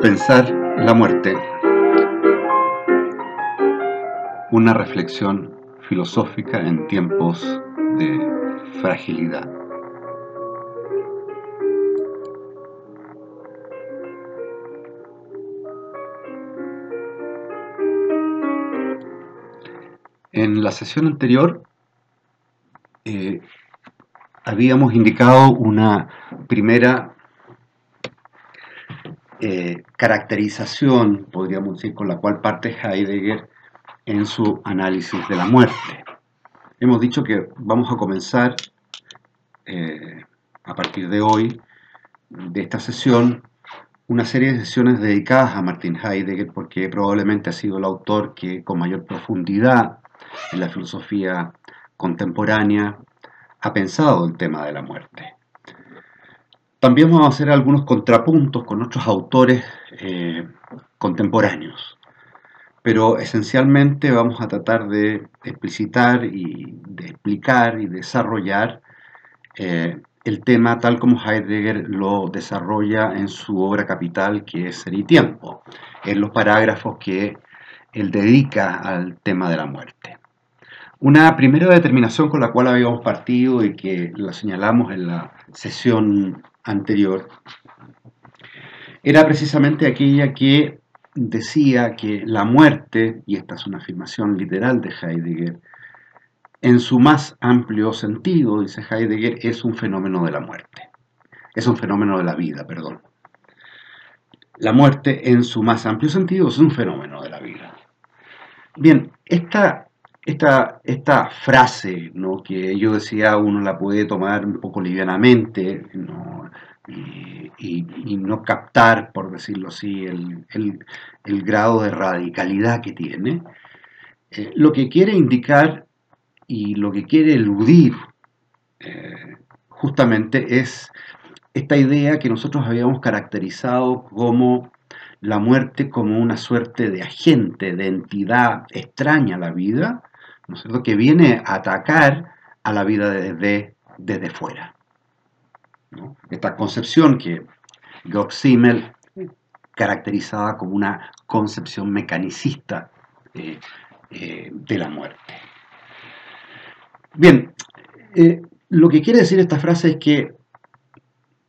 Pensar la muerte. Una reflexión filosófica en tiempos de fragilidad. En la sesión anterior eh, habíamos indicado una primera caracterización, podríamos decir, con la cual parte Heidegger en su análisis de la muerte. Hemos dicho que vamos a comenzar eh, a partir de hoy, de esta sesión, una serie de sesiones dedicadas a Martin Heidegger, porque probablemente ha sido el autor que con mayor profundidad en la filosofía contemporánea ha pensado el tema de la muerte. También vamos a hacer algunos contrapuntos con otros autores eh, contemporáneos, pero esencialmente vamos a tratar de explicitar y de explicar y desarrollar eh, el tema tal como Heidegger lo desarrolla en su obra capital que es Ser y Tiempo, en los parágrafos que él dedica al tema de la muerte. Una primera determinación con la cual habíamos partido y que la señalamos en la sesión anterior era precisamente aquella que decía que la muerte, y esta es una afirmación literal de Heidegger, en su más amplio sentido, dice Heidegger, es un fenómeno de la muerte. Es un fenómeno de la vida, perdón. La muerte en su más amplio sentido es un fenómeno de la vida. Bien, esta esta, esta frase ¿no? que yo decía uno la puede tomar un poco livianamente Y, no captar, por decirlo así, el, grado de radicalidad que tiene, eh, lo que quiere indicar y lo que quiere eludir eh, justamente es esta idea que nosotros habíamos caracterizado como la muerte como una suerte de agente, de entidad extraña a la vida, que viene a atacar a la vida desde, desde fuera. Esta concepción que Georg Simmel caracterizaba como una concepción mecanicista eh, eh, de la muerte. Bien, eh, lo que quiere decir esta frase es que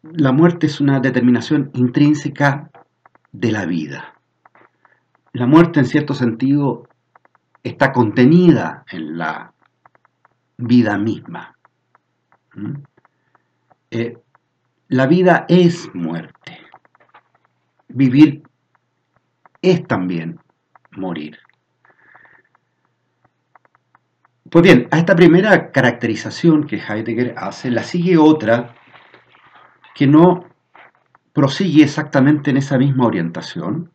la muerte es una determinación intrínseca de la vida. La muerte en cierto sentido está contenida en la vida misma. ¿Mm? Eh, la vida es muerte. Vivir es también morir. Pues bien, a esta primera caracterización que Heidegger hace, la sigue otra que no prosigue exactamente en esa misma orientación.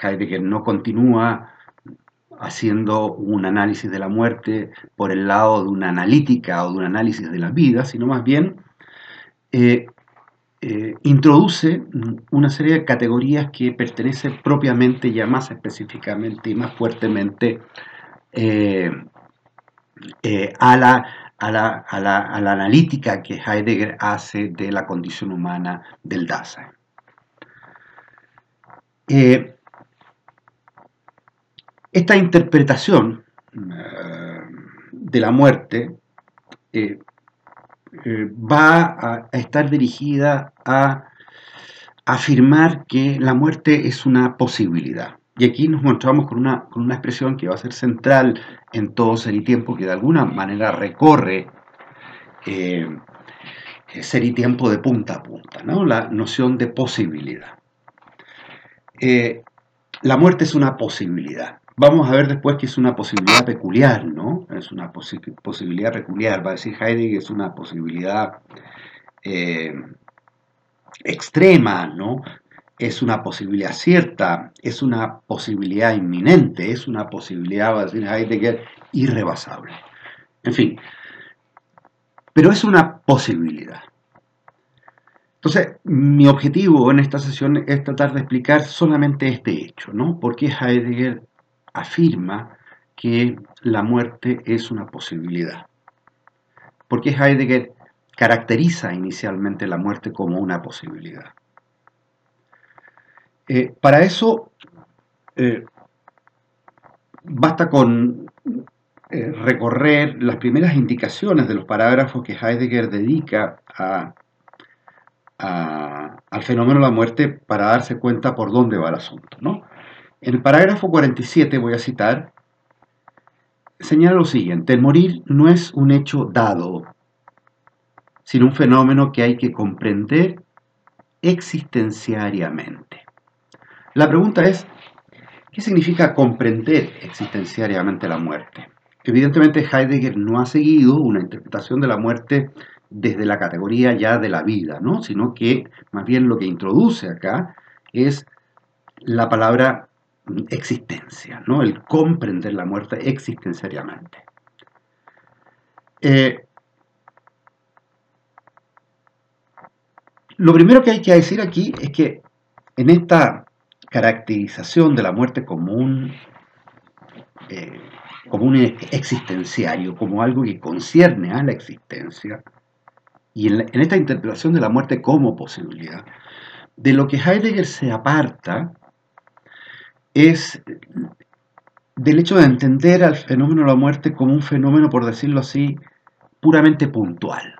Heidegger no continúa haciendo un análisis de la muerte por el lado de una analítica o de un análisis de la vida, sino más bien eh, eh, introduce una serie de categorías que pertenecen propiamente ya más específicamente y más fuertemente eh, a, la, a, la, a, la, analítica que Heidegger hace de la condición humana del Dasein. Esta interpretación eh, de la muerte eh, eh, va a, estar dirigida a afirmar que la muerte es una posibilidad. Y aquí nos encontramos con una, con una expresión que va a ser central en todo ser y tiempo, que de alguna manera recorre ser y tiempo de punta a punta, ¿no? la noción de posibilidad. la muerte es una posibilidad. Vamos a ver después que es una posibilidad peculiar, ¿no? Es una posibilidad peculiar, va a decir Heidegger, es una posibilidad eh, extrema, ¿no? Es una posibilidad cierta, es una posibilidad inminente, es una posibilidad, va a decir Heidegger, irrebasable. En fin, pero es una posibilidad. Entonces, mi objetivo en esta sesión es tratar de explicar solamente este hecho, ¿no? ¿Por qué Heidegger afirma que la muerte es una posibilidad. Porque Heidegger caracteriza inicialmente la muerte como una posibilidad. Eh, para eso eh, basta con eh, recorrer las primeras indicaciones de los parágrafos que Heidegger dedica al fenómeno de la muerte para darse cuenta por dónde va el asunto. En el parágrafo 47 voy a citar, señala lo siguiente, el morir no es un hecho dado, sino un fenómeno que hay que comprender existenciariamente. La pregunta es, ¿qué significa comprender existenciariamente la muerte? Evidentemente Heidegger no ha seguido una interpretación de la muerte desde la categoría ya de la vida, ¿no? sino que más bien lo que introduce acá es la palabra existencia, ¿no? el comprender la muerte existenciariamente. Eh, lo primero que hay que decir aquí es que en esta caracterización de la muerte como un, eh, como un existenciario, como algo que concierne a la existencia, y en, en esta interpretación de la muerte como posibilidad, de lo que Heidegger se aparta es del hecho de entender al fenómeno de la muerte como un fenómeno, por decirlo así, puramente puntual.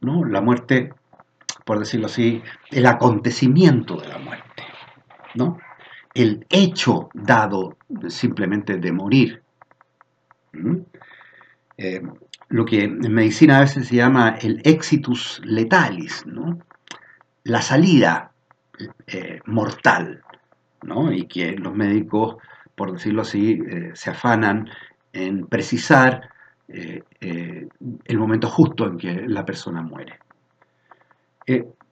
¿no? La muerte, por decirlo así, el acontecimiento de la muerte. ¿no? El hecho dado simplemente de morir. Eh, lo que en medicina a veces se llama el exitus letalis, ¿no? la salida eh, mortal y que los médicos, por decirlo así, eh, se afanan en precisar eh, eh, el momento justo en que la persona muere.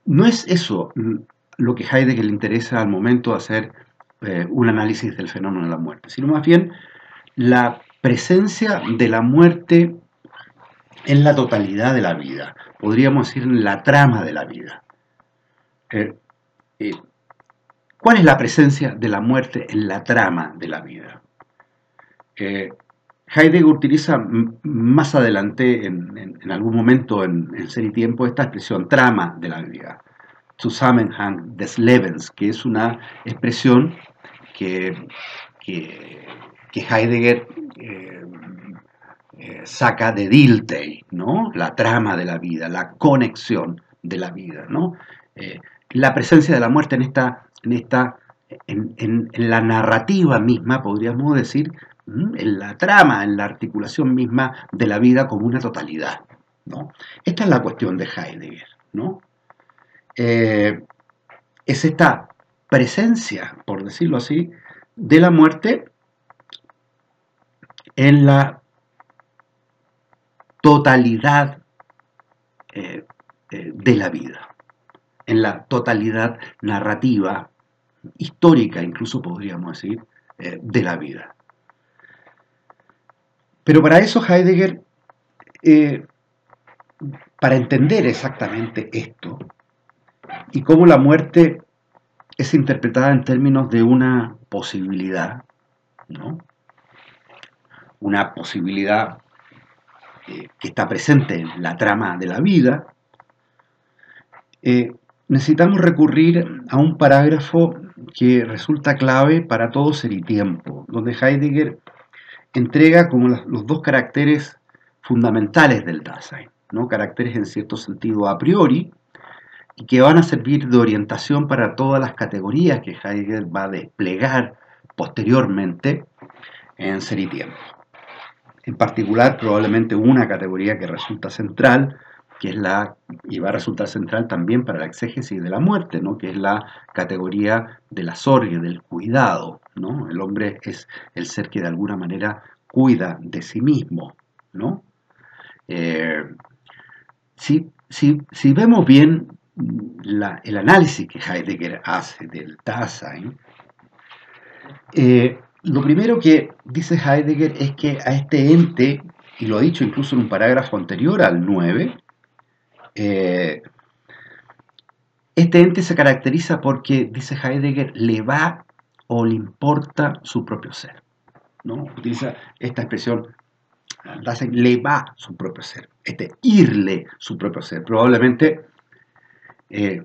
no es eso lo que Heidegger le interesa al momento de hacer un análisis del fenómeno de la muerte, sino más bien la presencia de la muerte en la totalidad de la vida, podríamos decir en la trama de la vida. ¿Cuál es la presencia de la muerte en la trama de la vida? Heidegger utiliza más adelante, en, algún momento en, Ser y Tiempo, esta expresión trama de la vida, Zusammenhang des Lebens, que es una expresión que, Heidegger eh, eh, saca de Dilthey, ¿no? la trama de la vida, la conexión de la vida. ¿no? Eh, la presencia de la muerte en esta en, esta, en, la narrativa misma, podríamos decir, en la trama, en la articulación misma de la vida como una totalidad. ¿no? Esta es la cuestión de Heidegger. ¿no? Eh, es esta presencia, por decirlo así, de la muerte en la totalidad eh, eh, de la vida en la totalidad narrativa, histórica incluso podríamos decir, eh, de la vida. Pero para eso Heidegger, eh, para entender exactamente esto y cómo la muerte es interpretada en términos de una posibilidad, ¿no? una posibilidad eh, que está presente en la trama de la vida, necesitamos recurrir a un parágrafo que resulta clave para todo ser y tiempo, donde Heidegger entrega como los dos caracteres fundamentales del Dasein, ¿no? caracteres en cierto sentido a priori, y que van a servir de orientación para todas las categorías que Heidegger va a desplegar posteriormente en Ser y Tiempo. En particular, probablemente una categoría que resulta central que es la, y va a resultar central también para la exégesis de la muerte, ¿no? que es la categoría de la sorgue, del cuidado. ¿no? El hombre es el ser que de alguna manera cuida de sí mismo. ¿no? Eh, si, vemos bien el análisis que Heidegger hace del Dasein, eh, lo primero que dice Heidegger es que a este ente, y lo ha dicho incluso en un parágrafo anterior al 9, eh, este ente se caracteriza porque, dice Heidegger, le va o le importa su propio ser. ¿no? Utiliza esta expresión, le va su propio ser, este irle su propio ser. Probablemente eh,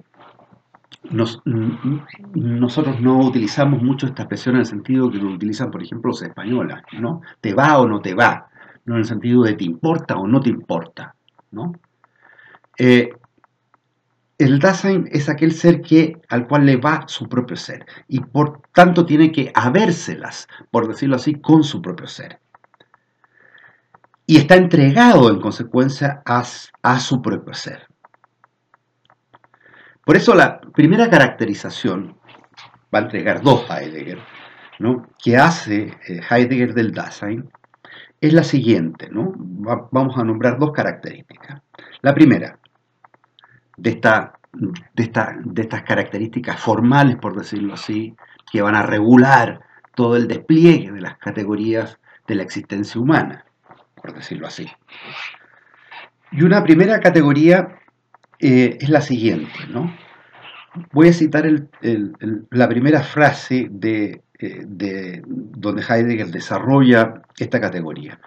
nosotros no utilizamos mucho esta expresión en el sentido que lo utilizan, por ejemplo, los españoles, ¿no? Te va o no te va, no en el sentido de te importa o no te importa, ¿no? Eh, el Dasein es aquel ser que, al cual le va su propio ser y por tanto tiene que habérselas, por decirlo así, con su propio ser. Y está entregado en consecuencia a, su propio ser. Por eso la primera caracterización, va a entregar dos Heidegger, ¿no? que hace eh, Heidegger del Dasein, es la siguiente. ¿no? vamos a nombrar dos características. La primera, de, esta, de, de estas características formales, por decirlo así, que van a regular todo el despliegue de las categorías de la existencia humana, por decirlo así. Y una primera categoría eh, es la siguiente, ¿no? Voy a citar la primera frase de, eh, de, donde Heidegger desarrolla esta categoría.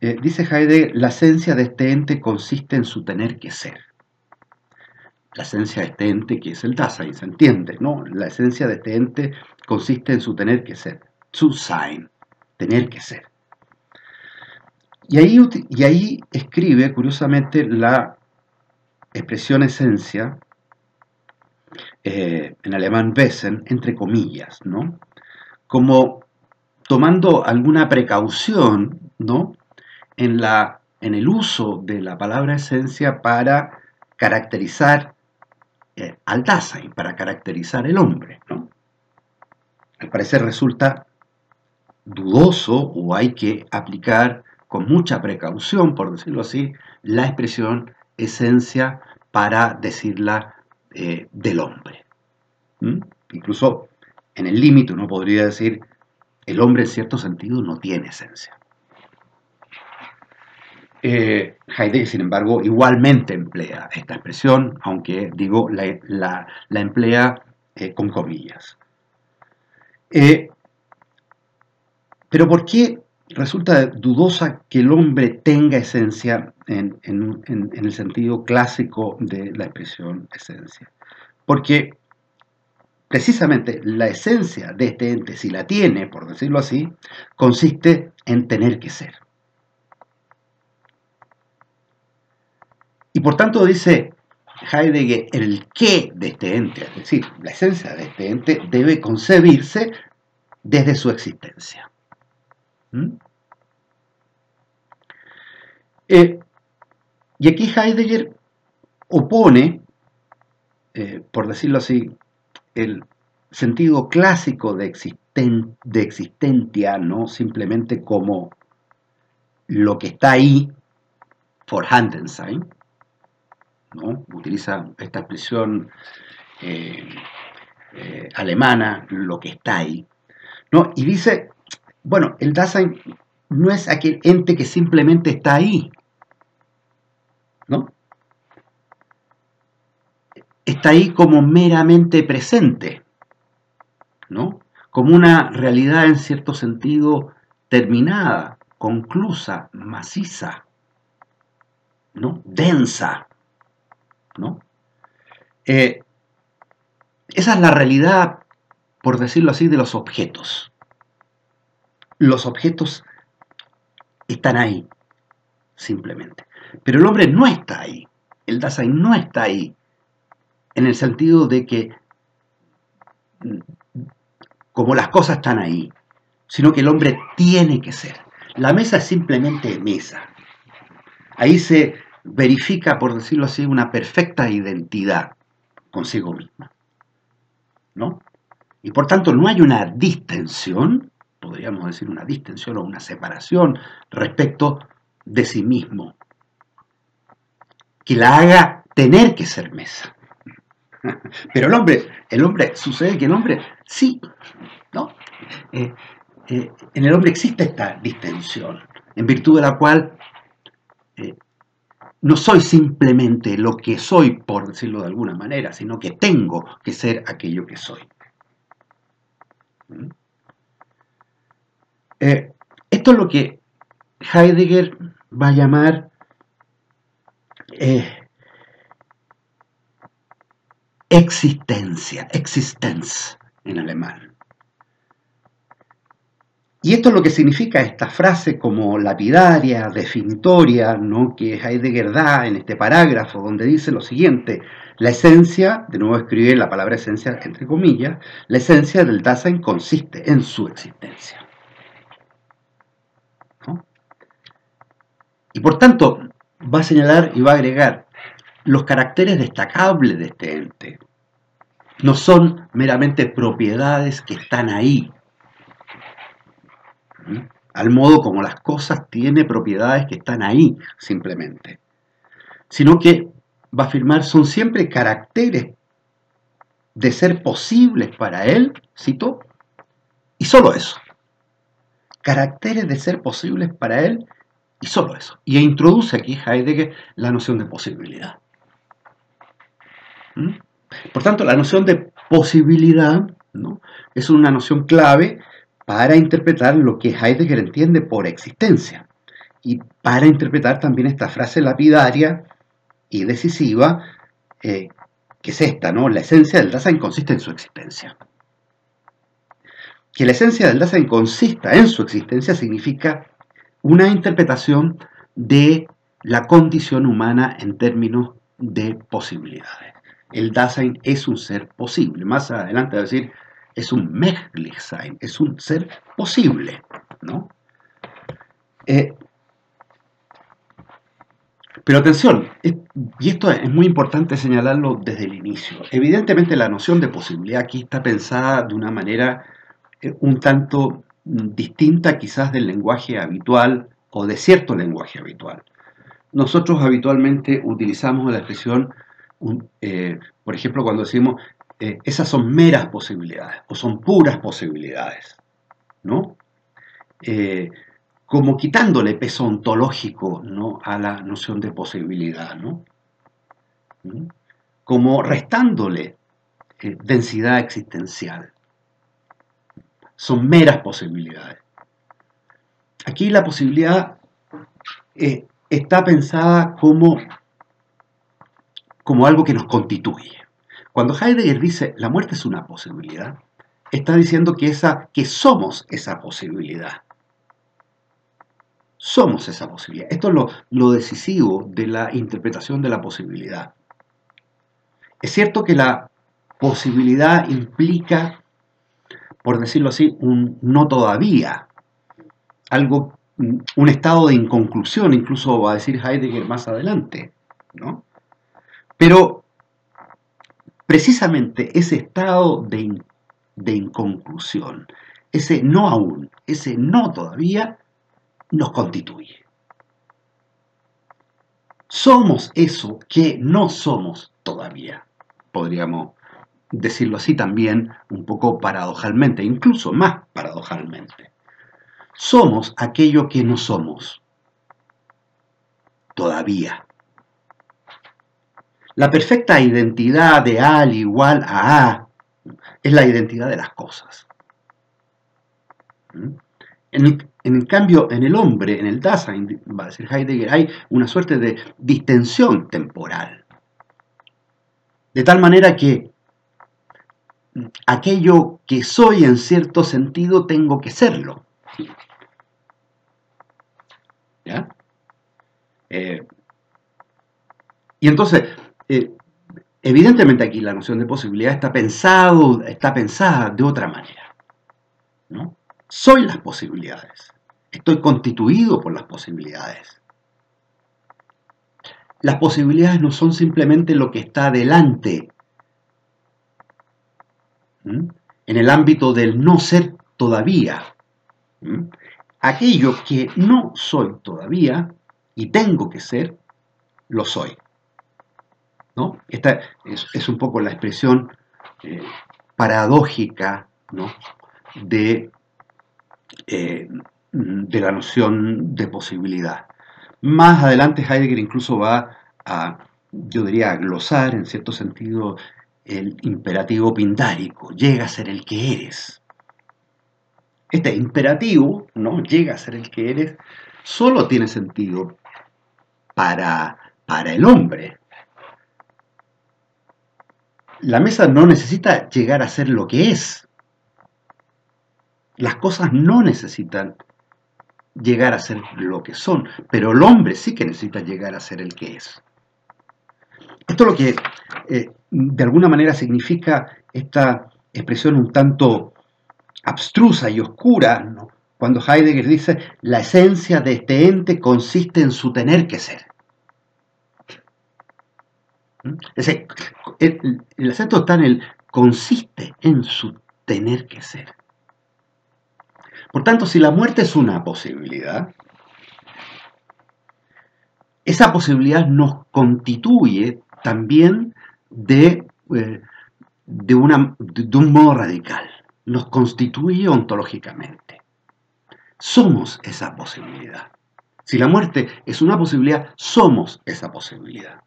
Eh, dice Heidegger, la esencia de este ente consiste en su tener que ser la esencia de este ente que es el Dasein, se entiende, ¿no? La esencia de este ente consiste en su tener que ser, su sein, tener que ser. Y ahí, y ahí escribe, curiosamente, la expresión esencia, eh, en alemán Wesen, entre comillas, ¿no? Como tomando alguna precaución, ¿no? En, la, en el uso de la palabra esencia para caracterizar eh, al Dasein para caracterizar el hombre. Al parecer resulta dudoso o hay que aplicar con mucha precaución, por decirlo así, la expresión esencia para decirla eh, del hombre. Incluso en el límite uno podría decir, el hombre en cierto sentido no tiene esencia. Eh, Heidegger, sin embargo, igualmente emplea esta expresión, aunque digo, la, emplea eh, con comillas. Eh, pero ¿por qué resulta dudosa que el hombre tenga esencia en, en, el sentido clásico de la expresión esencia? Porque precisamente la esencia de este ente, si la tiene, por decirlo así, consiste en tener que ser. Y por tanto dice Heidegger, el qué de este ente, es decir, la esencia de este ente debe concebirse desde su existencia. ¿Mm? Eh, y aquí Heidegger opone, eh, por decirlo así, el sentido clásico de, de existencia, no simplemente como lo que está ahí, for Handensein, utiliza esta expresión eh, eh, alemana, lo que está ahí, ¿no? y dice, bueno, el Dasein no es aquel ente que simplemente está ahí, ¿no? Está ahí como meramente presente, ¿no? Como una realidad en cierto sentido terminada, conclusa, maciza, ¿no? Densa, ¿no? Eh, esa es la realidad, por decirlo así, de los objetos. Los objetos están ahí, simplemente. Pero el hombre no está ahí. El Dasein no está ahí. En el sentido de que, como las cosas están ahí, sino que el hombre tiene que ser. La mesa es simplemente mesa. Ahí se verifica, por decirlo así, una perfecta identidad consigo misma. ¿No? Y por tanto no hay una distensión, podríamos decir una distensión o una separación respecto de sí mismo, que la haga tener que ser mesa. Pero el hombre, el hombre, sucede que el hombre sí, ¿no? Eh, eh, en el hombre existe esta distensión, en virtud de la cual no soy simplemente lo que soy, por decirlo de alguna manera, sino que tengo que ser aquello que soy. ¿Mm? Eh, esto es lo que Heidegger va a llamar eh, existencia, existence en alemán. Y esto es lo que significa esta frase como lapidaria, definitoria, ¿no? que Heidegger da en este parágrafo, donde dice lo siguiente, la esencia, de nuevo escribe la palabra esencia entre comillas, la esencia del Dasein consiste en su existencia. Y por tanto, va a señalar y va a agregar los caracteres destacables de este ente. No son meramente propiedades que están ahí, al modo como las cosas tienen propiedades que están ahí, simplemente, sino que va a afirmar son siempre caracteres de ser posibles para él, cito, y solo eso. Caracteres de ser posibles para él y solo eso. Y introduce aquí Heidegger la noción de posibilidad. Por tanto, la noción de posibilidad ¿no? es una noción clave para interpretar lo que Heidegger entiende por existencia y para interpretar también esta frase lapidaria y decisiva, eh, que es esta, ¿no? La esencia del Dasein consiste en su existencia. Que la esencia del Dasein consista en su existencia significa una interpretación de la condición humana en términos de posibilidades. El Dasein es un ser posible. Más adelante decir, es un Möglichsein, es un ser posible. ¿no? Eh, pero atención, y esto es muy importante señalarlo desde el inicio. Evidentemente la noción de posibilidad aquí está pensada de una manera eh, un tanto distinta quizás del lenguaje habitual o de cierto lenguaje habitual. Nosotros habitualmente utilizamos la expresión, eh, por ejemplo, cuando decimos eh, esas son meras posibilidades o son puras posibilidades, ¿no? como quitándole peso ontológico ¿no? a la noción de posibilidad, ¿no? ¿Mm? como restándole eh, densidad existencial. Son meras posibilidades. Aquí la posibilidad eh, está pensada como, como algo que nos constituye. Cuando Heidegger dice la muerte es una posibilidad, está diciendo que, esa, que somos esa posibilidad somos esa posibilidad. Esto es lo, decisivo de la interpretación de la posibilidad. Es cierto que la posibilidad implica, por decirlo así, un no todavía, algo, un estado de inconclusión, incluso va a decir Heidegger más adelante, ¿no? Pero precisamente ese estado de, de inconclusión, ese no aún, ese no todavía, nos constituye. Somos eso que no somos todavía, podríamos decirlo así también un poco paradojalmente, incluso más paradojalmente. Somos aquello que no somos todavía. La perfecta identidad de al igual a a es la identidad de las cosas. ¿Mm? En el, cambio, en el hombre, en el Dasein, va a decir Heidegger, hay una suerte de distensión temporal. De tal manera que aquello que soy en cierto sentido tengo que serlo. ¿Ya? Eh, y entonces, eh, evidentemente aquí la noción de posibilidad está, pensado, está pensada de otra manera. ¿no? Soy las posibilidades. Estoy constituido por las posibilidades. Las posibilidades no son simplemente lo que está delante. En el ámbito del no ser todavía. Aquello que no soy todavía y tengo que ser, lo soy. ¿No? Esta es, un poco la expresión eh, paradójica de eh, de la noción de posibilidad. Más adelante Heidegger incluso va a, yo diría, a glosar en cierto sentido el imperativo pindárico, llega a ser el que eres. Este imperativo, ¿no? Llega a ser el que eres, solo tiene sentido para, para el hombre. La mesa no necesita llegar a ser lo que es. Las cosas no necesitan llegar a ser lo que son, pero el hombre sí que necesita llegar a ser el que es. Esto es lo que eh, de alguna manera significa esta expresión un tanto abstrusa y oscura, cuando Heidegger dice, la esencia de este ente consiste en su tener que ser. ¿Mm? el, el acento está en el consiste en su tener que ser. Por tanto, si la muerte es una posibilidad, esa posibilidad nos constituye también de, eh, de, una, de un modo radical, nos constituye ontológicamente. Somos esa posibilidad. Si la muerte es una posibilidad, somos esa posibilidad.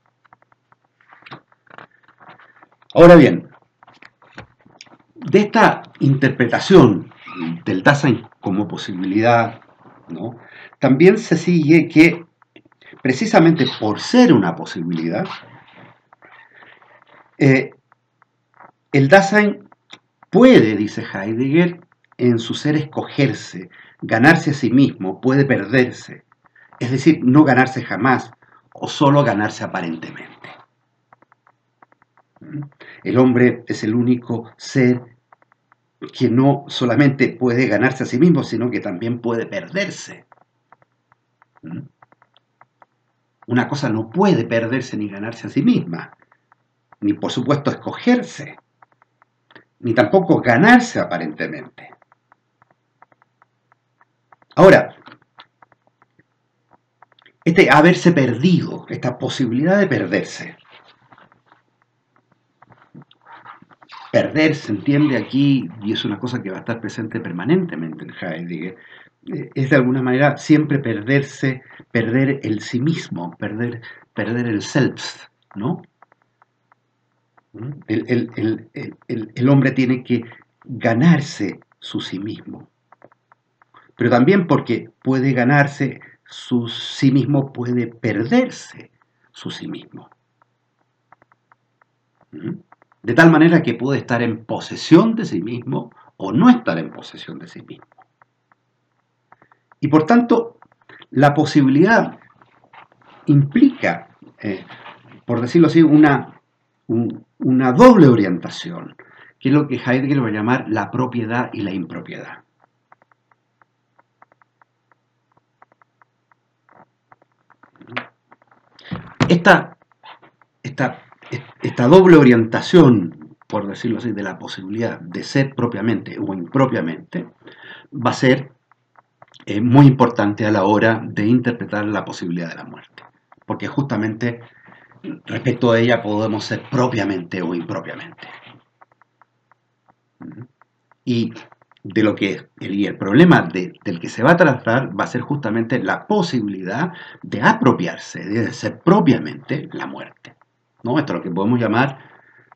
Ahora bien, de esta interpretación del Dasein como posibilidad, también se sigue que precisamente por ser una posibilidad, eh, el Dasein puede, dice Heidegger, en su ser escogerse, ganarse a sí mismo, puede perderse, es decir, no ganarse jamás o solo ganarse aparentemente. El hombre es el único ser que no solamente puede ganarse a sí mismo, sino que también puede perderse. ¿Mm? Una cosa no puede perderse ni ganarse a sí misma, ni por supuesto escogerse, ni tampoco ganarse aparentemente. Ahora, este haberse perdido, esta posibilidad de perderse, perder se entiende aquí, y es una cosa que va a estar presente permanentemente en Heidegger, eh, es de alguna manera siempre perderse, perder el sí mismo, perder, perder el self, ¿no? El, el, hombre tiene que ganarse su sí mismo, pero también porque puede ganarse su sí mismo, puede perderse su sí mismo. ¿Mm? De tal manera que puede estar en posesión de sí mismo o no estar en posesión de sí mismo. Y por tanto, la posibilidad implica, eh, por decirlo así, una, una doble orientación, que es lo que Heidegger va a llamar la propiedad y la impropiedad. Esta, esta esta doble orientación, por decirlo así, de la posibilidad de ser propiamente o impropiamente, va a ser eh, muy importante a la hora de interpretar la posibilidad de la muerte. Porque justamente respecto a ella podemos ser propiamente o impropiamente. Y de lo que el, el problema del que se va a tratar va a ser justamente la posibilidad de apropiarse, de ser propiamente la muerte. ¿No? Esto es lo que podemos llamar,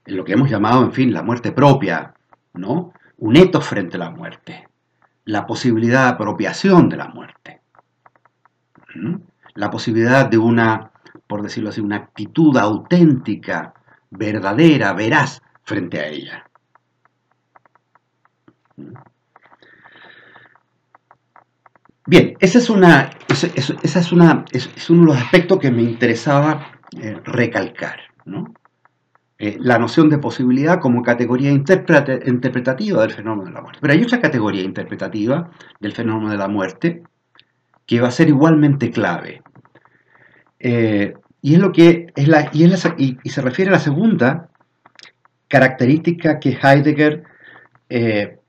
lo que hemos llamado, en fin, la muerte propia, ¿no? Un etos frente a la muerte, la posibilidad de apropiación de la muerte, la posibilidad de una, por decirlo así, una actitud auténtica, verdadera, veraz frente a ella. Bien, esa es una, esa es una, es, uno de los aspectos que me interesaba eh, recalcar. Eh, la noción de posibilidad como categoría interpretativa del fenómeno de la muerte. Pero hay otra categoría interpretativa del fenómeno de la muerte que va a ser igualmente clave. Eh, y es lo que es la, y, se refiere a la segunda característica que Heidegger eh,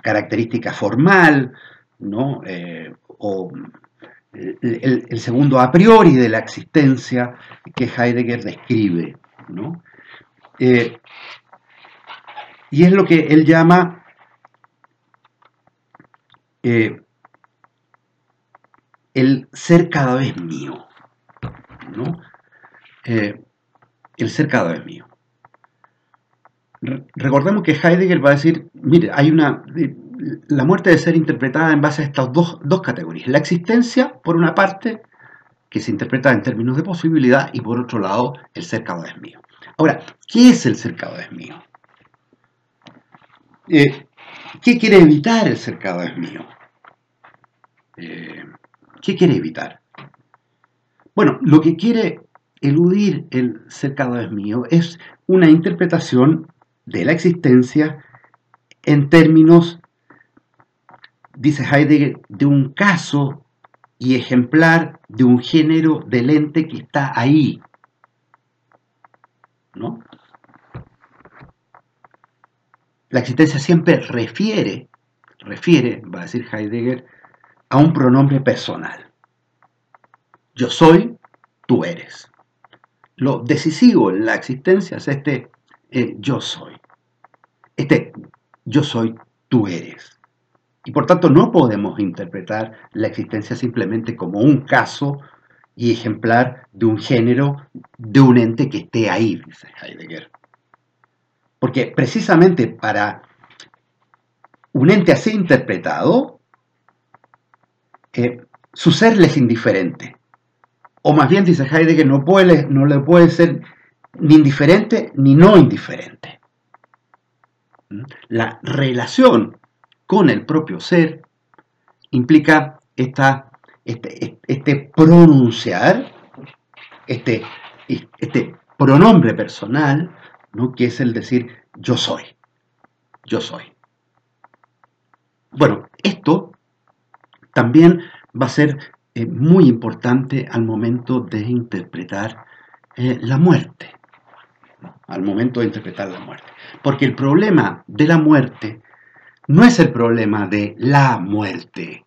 característica formal, ¿no? o el, segundo a priori de la existencia que Heidegger describe. Eh, y es lo que él llama eh, el ser cada vez mío. Eh, el ser cada vez mío. Recordemos que Heidegger va a decir, mire, hay una, la muerte debe ser interpretada en base a estas dos, categorías. La existencia, por una parte, que se interpreta en términos de posibilidad, y por otro lado, el ser cada vez mío. Ahora, ¿qué es el ser cada vez mío? ¿Qué quiere evitar el ser cada vez mío? ¿Qué quiere evitar? Bueno, lo que quiere eludir el ser cada vez mío es una interpretación de la existencia en términos, dice Heidegger, de un caso y ejemplar de un género del ente que está ahí. ¿No? La existencia siempre refiere, refiere, va a decir Heidegger, a un pronombre personal. Yo soy, tú eres. Lo decisivo en la existencia es este eh, yo soy. Este yo soy, tú eres. Y por tanto no podemos interpretar la existencia simplemente como un caso y ejemplar de un género, de un ente que esté ahí, dice Heidegger. Porque precisamente para un ente así interpretado, eh, su ser le es indiferente. O más bien, dice Heidegger, no, puede, no le puede ser ni indiferente ni no indiferente. ¿Mm? La relación con el propio ser implica esta, este, este pronunciar, este, este pronombre personal, ¿no? que es el decir yo soy, yo soy. Bueno, esto también va a ser eh, muy importante al momento de interpretar eh, la muerte, al momento de interpretar la muerte. Porque el problema de la muerte no es el problema de la muerte,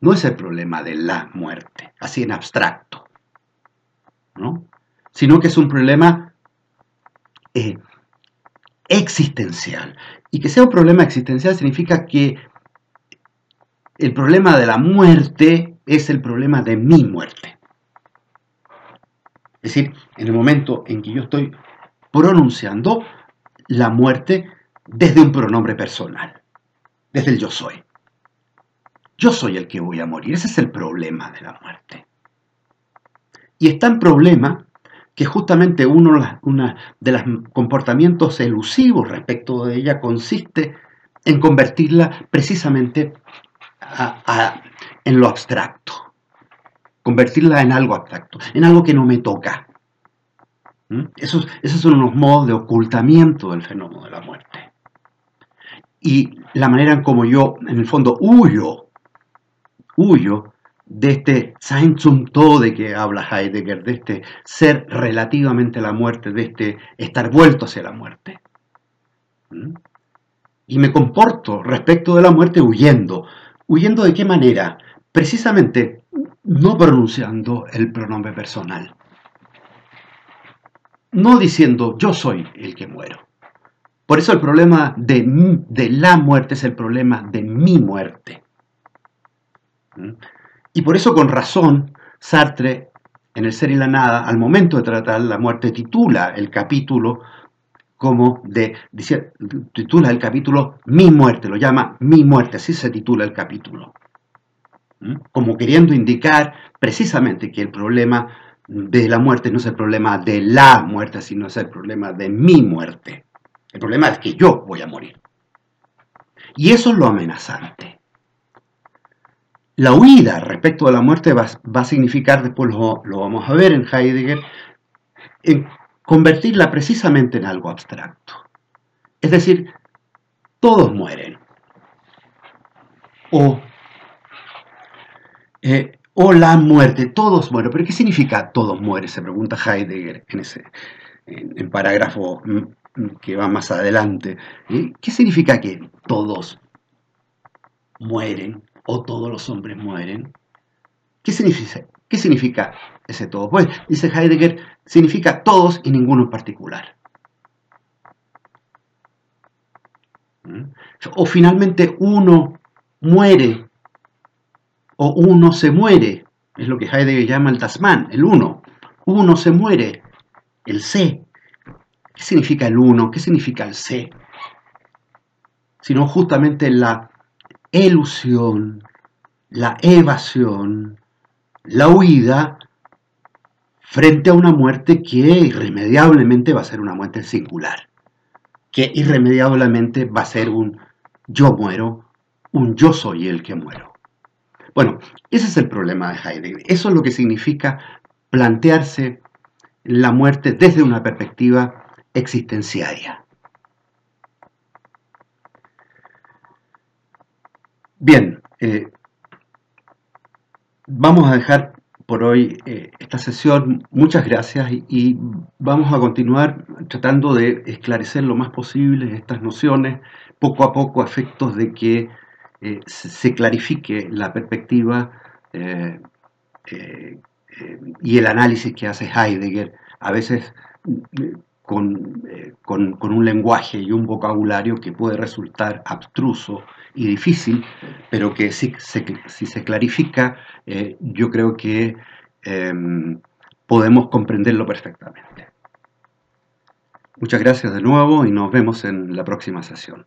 no es el problema de la muerte, así en abstracto, ¿no? sino que es un problema eh, existencial. Y que sea un problema existencial significa que el problema de la muerte es el problema de mi muerte. Es decir, en el momento en que yo estoy pronunciando la muerte desde un pronombre personal, desde el yo soy. Yo soy el que voy a morir, ese es el problema de la muerte. Y es tan problema que justamente uno de los comportamientos elusivos respecto de ella consiste en convertirla precisamente en lo abstracto, convertirla en algo abstracto, en algo que no me toca. ¿Mm? Esos, esos son unos modos de ocultamiento del fenómeno de la muerte. Y la manera en como yo, en el fondo, huyo, huyo de este Sein zum Tode que habla Heidegger, de este ser relativamente a la muerte, de este estar vuelto hacia la muerte. ¿Mm? Y me comporto respecto de la muerte huyendo. ¿Huyendo de qué manera? Precisamente no pronunciando el pronombre personal. No diciendo yo soy el que muero. Por eso el problema de, de la muerte es el problema de mi muerte. ¿Mm? Y por eso con razón Sartre en El ser y la nada, al momento de tratar la muerte, titula el capítulo como de, dice, titula el capítulo Mi muerte, lo llama Mi muerte, así se titula el capítulo. ¿Mm? Como queriendo indicar precisamente que el problema de la muerte no es el problema de la muerte, sino es el problema de mi muerte. El problema es que yo voy a morir. Y eso es lo amenazante. La huida respecto a la muerte va, a significar, después lo, vamos a ver en Heidegger, convertirla precisamente en algo abstracto. Es decir, todos mueren. O, eh, o la muerte, todos mueren. ¿Pero qué significa todos mueren? Se pregunta Heidegger en ese en, parágrafo que va más adelante. ¿Eh? ¿Qué significa que todos mueren? o todos los hombres mueren. ¿Qué significa, ese todo? Pues, dice Heidegger, significa todos y ninguno en particular. ¿Mm? O finalmente uno muere o uno se muere. Es lo que Heidegger llama el Tasman, el uno. Uno se muere, el C. ¿Qué significa el uno? ¿Qué significa el C? Sino justamente la elusión, la evasión, la huida frente a una muerte que irremediablemente va a ser una muerte singular, que irremediablemente va a ser un yo muero, un yo soy el que muero. Bueno, ese es el problema de Heidegger. Eso es lo que significa plantearse la muerte desde una perspectiva existenciaria. Bien, eh, vamos a dejar por hoy eh, esta sesión. Muchas gracias y, vamos a continuar tratando de esclarecer lo más posible estas nociones, poco a poco a efectos de que eh, se, clarifique la perspectiva y el análisis que hace Heidegger, a veces con, un lenguaje y un vocabulario que puede resultar abstruso y difícil, pero que si se clarifica eh, yo creo que em, podemos comprenderlo perfectamente. Muchas gracias de nuevo y nos vemos en la próxima sesión.